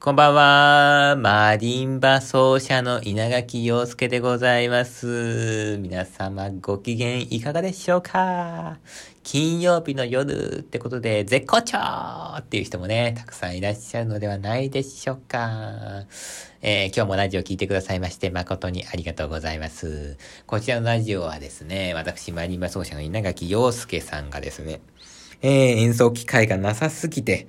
こんばんは。マリンバ奏者の稲垣陽介でございます。皆様ご機嫌いかがでしょうか金曜日の夜ってことで絶好調っていう人もね、たくさんいらっしゃるのではないでしょうか。えー今日もラジオ聞いてくださいまして誠にありがとうございます。こちらのラジオはですね、私マリンバ奏者の稲垣陽介さんがですね、えー演奏機会がなさすぎて、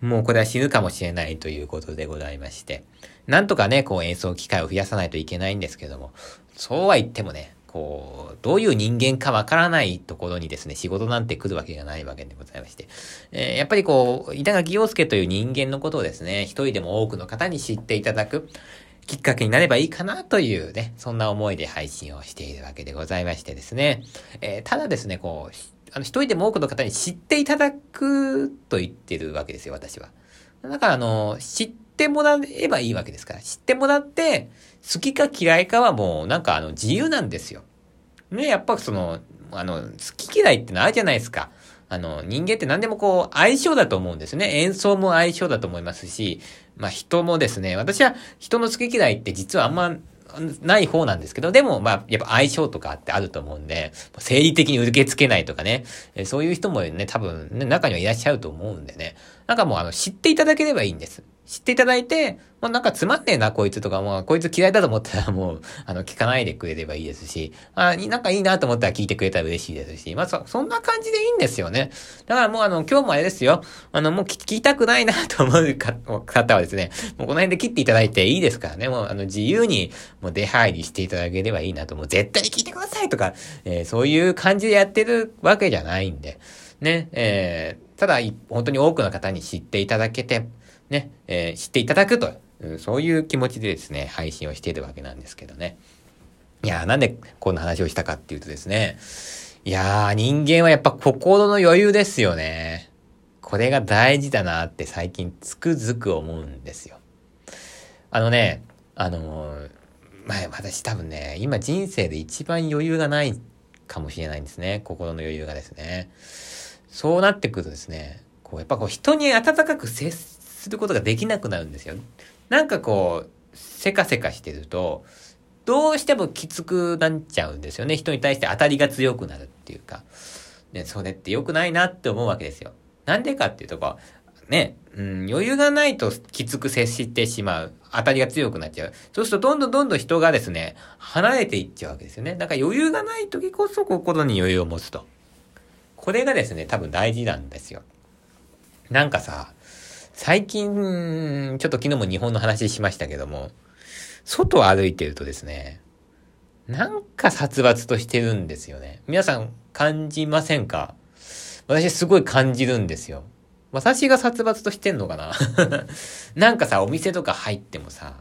もうこれは死ぬかもしれないということでございまして、なんとかね、こう演奏機会を増やさないといけないんですけども、そうは言ってもね、こう、どういう人間かわからないところにですね、仕事なんて来るわけがないわけでございまして、えーやっぱりこう、板垣陽介という人間のことをですね、一人でも多くの方に知っていただく、きっかけになればいいかなというね、そんな思いで配信をしているわけでございましてですね。えーただですね、こう、あの、一人でも多くの方に知っていただくと言ってるわけですよ、私は。だから、あの、知ってもらえばいいわけですから。知ってもらって、好きか嫌いかはもう、なんかあの、自由なんですよ。ね、やっぱその、あの、好き嫌いってのあるじゃないですか。あの、人間って何でもこう、相性だと思うんですね。演奏も相性だと思いますし、まあ人もですね、私は人の好き嫌いって実はあんま、ない方なんですけど、でも、まあ、やっぱ相性とかってあると思うんで、生理的に受け付けないとかね、そういう人もね、多分ね、中にはいらっしゃると思うんでね、なんかもうあの、知っていただければいいんです。知っていただいて、まあ、なんかつまんねえな、こいつとか、もう、こいつ嫌いだと思ったらもう、あの、聞かないでくれればいいですし、あ、なんかいいなと思ったら聞いてくれたら嬉しいですし、まあ、そ、そんな感じでいいんですよね。だからもうあの、今日もあれですよ。あの、もう聞きたくないなと思う方はですね、もうこの辺で切っていただいていいですからね。もうあの、自由に、もう出入りしていただければいいなと、もう絶対に聞いてくださいとか、えーそういう感じでやってるわけじゃないんで、ね、えーただ、本当に多くの方に知っていただけて、ね、えー知っていただくと、そういう気持ちでですね、配信をしているわけなんですけどね。いやー、なんでこんな話をしたかっていうとですね、いやー、人間はやっぱ心の余裕ですよね。これが大事だなって最近つくづく思うんですよ。あのね、あのー、まあ、私多分ね、今人生で一番余裕がないかもしれないんですね。心の余裕がですね。そうなってくるとですね、こう、やっぱこう人に温かく接することができなくなるんですよ。なんかこう、せかせかしてると、どうしてもきつくなっちゃうんですよね。人に対して当たりが強くなるっていうか。ね、それって良くないなって思うわけですよ。なんでかっていうとこう、ね、うん、余裕がないときつく接してしまう。当たりが強くなっちゃう。そうするとどんどんどんどん人がですね、離れていっちゃうわけですよね。だから余裕がない時こそ心に余裕を持つと。これがですね、多分大事なんですよ。なんかさ、最近、ちょっと昨日も日本の話しましたけども、外を歩いてるとですね、なんか殺伐としてるんですよね。皆さん感じませんか？私すごい感じるんですよ。私が殺伐としてんのかな？なんかさ、お店とか入ってもさ、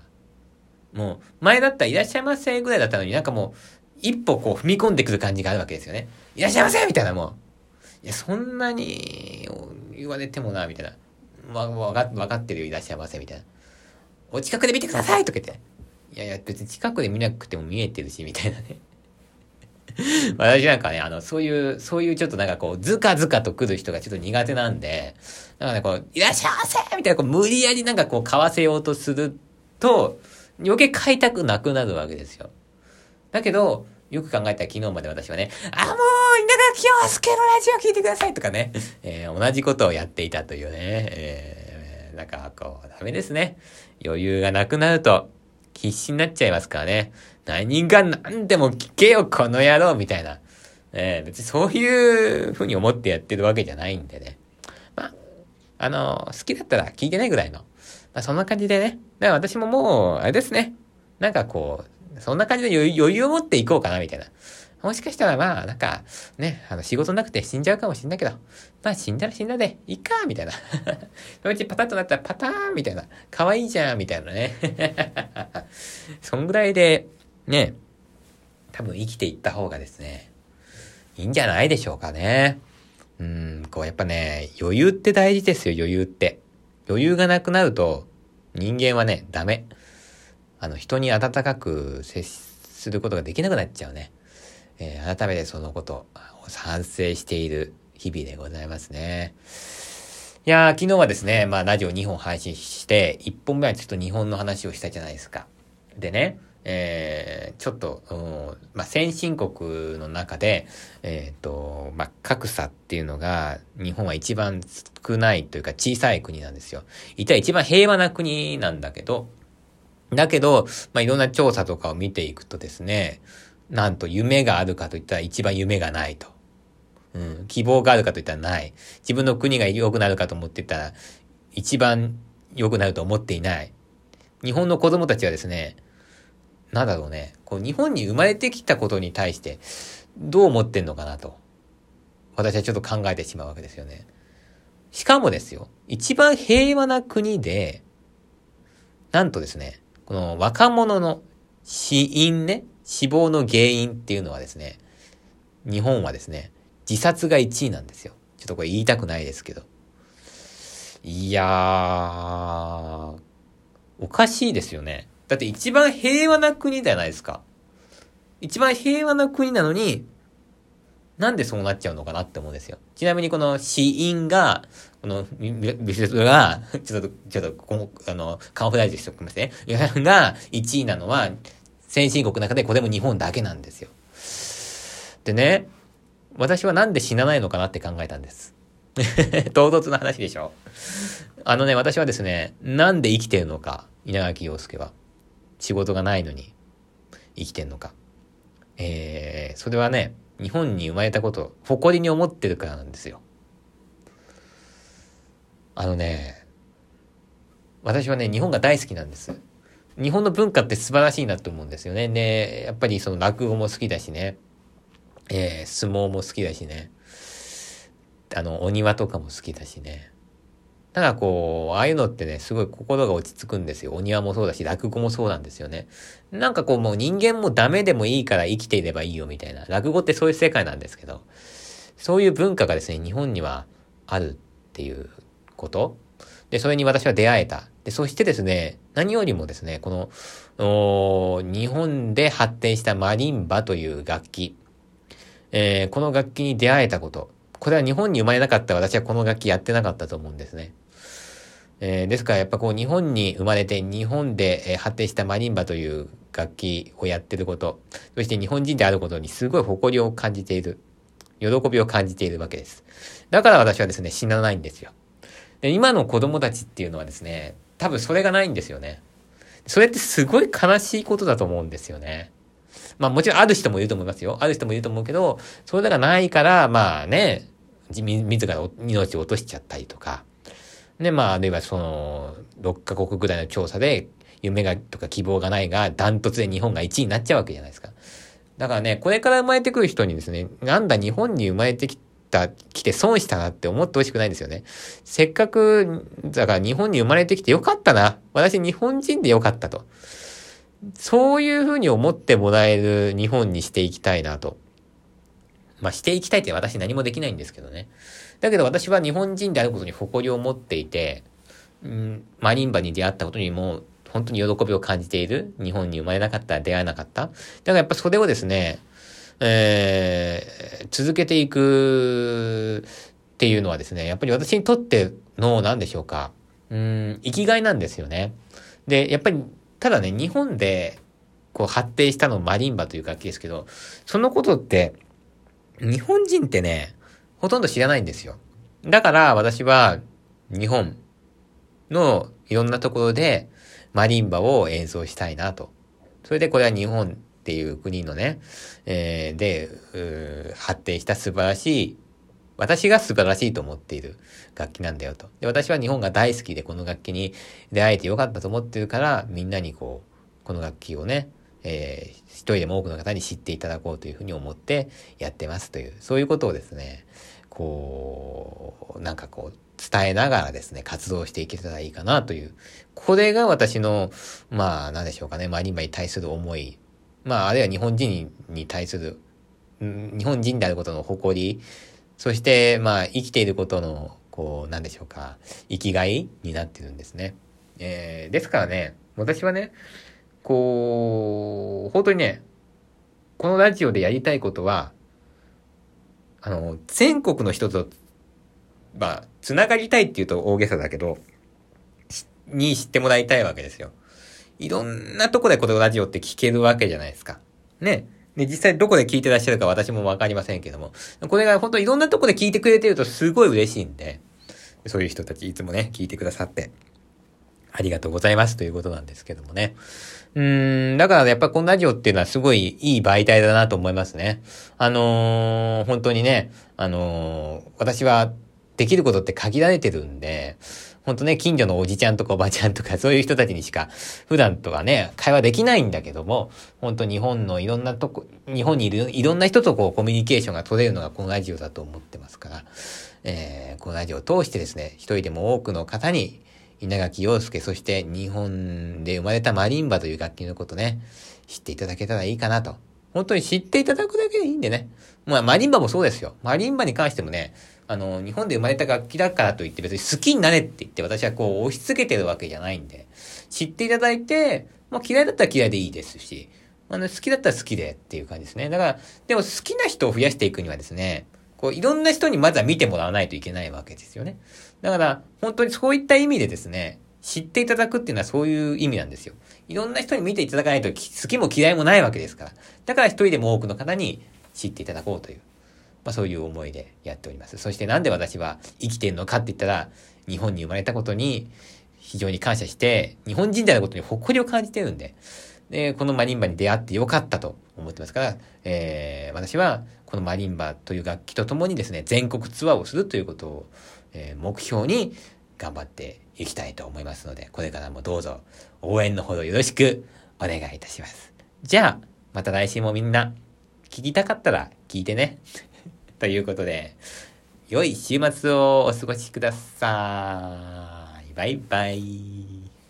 もう、前だったらいらっしゃいませぐらいだったのになんかもう、一歩こう踏み込んでくる感じがあるわけですよね。いらっしゃいませみたいなもう。いや、そんなに言われてもな、みたいな。わ、わか、わかってるよ、いらっしゃいませ、みたいな。お近くで見てくださいとか言って。いやいや、別に近くで見なくても見えてるし、みたいなね。私なんかね、あの、そういう、そういうちょっとなんかこう、ずかずかと来る人がちょっと苦手なんで、なんかね、こう、いらっしゃいませみたいな、こう、無理やりなんかこう、買わせようとすると、余計買いたくなくなるわけですよ。だけど、よく考えたら昨日まで私はね、あ、もう、稲垣陽介のラジオ聞いてくださいとかね、えー同じことをやっていたというね、えーなんかこう、ダメですね。余裕がなくなると、必死になっちゃいますからね。何が何でも聞けよ、この野郎みたいな。えー別にそういうふうに思ってやってるわけじゃないんでね。まあ、あの、好きだったら聞いてないぐらいの。まあ、そんな感じでね。だから私ももう、あれですね。なんかこう、そんな感じで余裕を持っていこうかな、みたいな。もしかしたらまあ、なんか、ね、あの、仕事なくて死んじゃうかもしんないけど、まあ死んだら死んだで、いいか、みたいな。そのうちパタッとなったらパターンみたいな。可愛いじゃん、みたいなね。そんぐらいで、ね、多分生きていった方がですね、いいんじゃないでしょうかね。うん、こうやっぱね、余裕って大事ですよ、余裕って。余裕がなくなると、人間はね、ダメ。あの、人に温かく接することができなくなっちゃうね。えー改めてそのことを反省している日々でございますね。いやー、昨日はですね、まあ、ラジオ2本配信して、1本目はちょっと日本の話をしたじゃないですか。でね、えー、ちょっと、うん、まあ、先進国の中で、えっ、ー、と、まあ、格差っていうのが、日本は一番少ないというか小さい国なんですよ。一体一番平和な国なんだけど、だけど、まあ、いろんな調査とかを見ていくとですね、なんと夢があるかといったら一番夢がないと。うん、希望があるかといったらない。自分の国が良くなるかと思ってたら、一番良くなると思っていない。日本の子供たちはですね、なんだろうね、こう日本に生まれてきたことに対して、どう思ってんのかなと。私はちょっと考えてしまうわけですよね。しかもですよ、一番平和な国で、なんとですね、この若者の死因ね、死亡の原因っていうのはですね、日本はですね、自殺が1位なんですよ。ちょっとこれ言いたくないですけど。いやー、おかしいですよね。だって一番平和な国じゃないですか。一番平和な国なのに、なんでそうなっちゃうのかなって思うんですよ。ちなみにこの死因が、このビスが、ちょっと、ちょっと、この、あの、カンフライズしておきますね。が1位なのは、先進国の中でこれも日本だけなんですよ。でね、私はなんで死なないのかなって考えたんです。唐突な話でしょあのね、私はですね、なんで生きてるのか、稲垣陽介は。仕事がないのに生きてんのか。えー、それはね、日本に生まれたことを誇りに思ってるからなんですよ。あのね、私はね、日本が大好きなんです。日本の文化って素晴らしいなと思うんですよね。で、やっぱりその落語も好きだしね、えー、相撲も好きだしね、あの、お庭とかも好きだしね。だこう、ああいうのってね、すごい心が落ち着くんですよ。お庭もそうだし、落語もそうなんですよね。なんかこう、もう人間もダメでもいいから生きていればいいよみたいな。落語ってそういう世界なんですけど、そういう文化がですね、日本にはあるっていうこと。で、それに私は出会えた。で、そしてですね、何よりもですね、この、日本で発展したマリンバという楽器。えー、この楽器に出会えたこと。これは日本に生まれなかった私はこの楽器やってなかったと思うんですね。えー、ですからやっぱこう日本に生まれて日本で、発展したマリンバという楽器をやってること、そして日本人であることにすごい誇りを感じている。喜びを感じているわけです。だから私はですね、死なないんですよ。で今の子供たちっていうのはですね、多分それがないんですよね。それってすごい悲しいことだと思うんですよね。まあもちろんある人もいると思いますよ。ある人もいると思うけど、それがないから、まあね、自ら命を落としちゃったりとか、で、まあ、あるいはその、6カ国ぐらいの調査で、夢がとか希望がないが、ダントツで日本が1位になっちゃうわけじゃないですか。だからね、これから生まれてくる人にですね、なんだ日本に生まれてきた、来て損したなって思ってほしくないんですよね。せっかく、だから日本に生まれてきてよかったな。私日本人でよかったと。そういうふうに思ってもらえる日本にしていきたいなと。まあ、していきたいって私何もできないんですけどね。だけど私は日本人であることに誇りを持っていて、うん、マリンバに出会ったことにも本当に喜びを感じている。日本に生まれなかったら出会えなかった。だからやっぱそれをですね、えー、続けていくっていうのはですね、やっぱり私にとっての、何でしょうか、うん、生きがいなんですよね。で、やっぱり、ただね、日本で、こう発展したのマリンバという楽器ですけど、そのことって、日本人ってね、ほとんど知らないんですよ。だから私は日本のいろんなところでマリンバを演奏したいなと。それでこれは日本っていう国のね、えー、で、発展した素晴らしい、私が素晴らしいと思っている楽器なんだよと。で、私は日本が大好きでこの楽器に出会えてよかったと思ってるから、みんなにこう、この楽器をね、えー、一人でも多くの方に知っていただこうというふうに思ってやってますという、そういうことをですね、こう、なんかこう、伝えながらですね、活動していけたらいいかなという、これが私の、まあ、なんでしょうかね、マリンバに対する思い、まあ、あるいは日本人に対する、日本人であることの誇り、そして、まあ、生きていることの、こう、なんでしょうか、生きがいになってるんですね。えー、ですからね、私はね、こう、本当にね、このラジオでやりたいことは、あの、全国の人と、まあ、つながりたいっていうと大げさだけど、に知ってもらいたいわけですよ。いろんなとこでこのラジオって聞けるわけじゃないですか。ね。で、実際どこで聞いてらっしゃるか私もわかりませんけども、これが本当いろんなとこで聞いてくれてるとすごい嬉しいんで、そういう人たちいつもね、聞いてくださって、ありがとうございますということなんですけどもね。うーん、だからやっぱこのラジオっていうのはすごいいい媒体だなと思いますね。あのー、本当にね、あのー、私はできることって限られてるんで、ほんとね、近所のおじちゃんとかおばちゃんとか そういう人たちにしか普段とかね、会話できないんだけども、ほんと日本のいろんなとこ、日本にいるいろんな人とこうコミュニケーションが取れるのがこのラジオだと思ってますから、えー、このラジオを通してですね、一人でも多くの方に稲垣陽介、そして日本で生まれたマリンバという楽器のことね、知っていただけたらいいかなと。本当に知っていただくだけでいいんでね。まあ、マリンバもそうですよ。マリンバに関してもね、あの、日本で生まれた楽器だからといって別に好きになれって言って私はこう押し付けてるわけじゃないんで、知っていただいて、まあ嫌いだったら嫌いでいいですし、あの、好きだったら好きでっていう感じですね。だから、でも好きな人を増やしていくにはですね、こう、いろんな人にまずは見てもらわないといけないわけですよね。だから、本当にそういった意味でですね、知っていただくっていうのはそういう意味なんですよ。いろんな人に見ていただかないと好きも嫌いもないわけですから。だから一人でも多くの方に知っていただこうという、まあそういう思いでやっております。そしてなんで私は生きてるのかって言ったら、日本に生まれたことに非常に感謝して、日本人であることに誇りを感じてるんで、で、このマリンバに出会ってよかったと思ってますから、えー、私はこのマリンバという楽器とともにですね、全国ツアーをするということを、え、目標に頑張っていきたいと思いますので、これからもどうぞ応援のほどよろしくお願いいたします。じゃあ、また来週もみんな聞きたかったら聞いてね。ということで、良い週末をお過ごしください。バイバイ。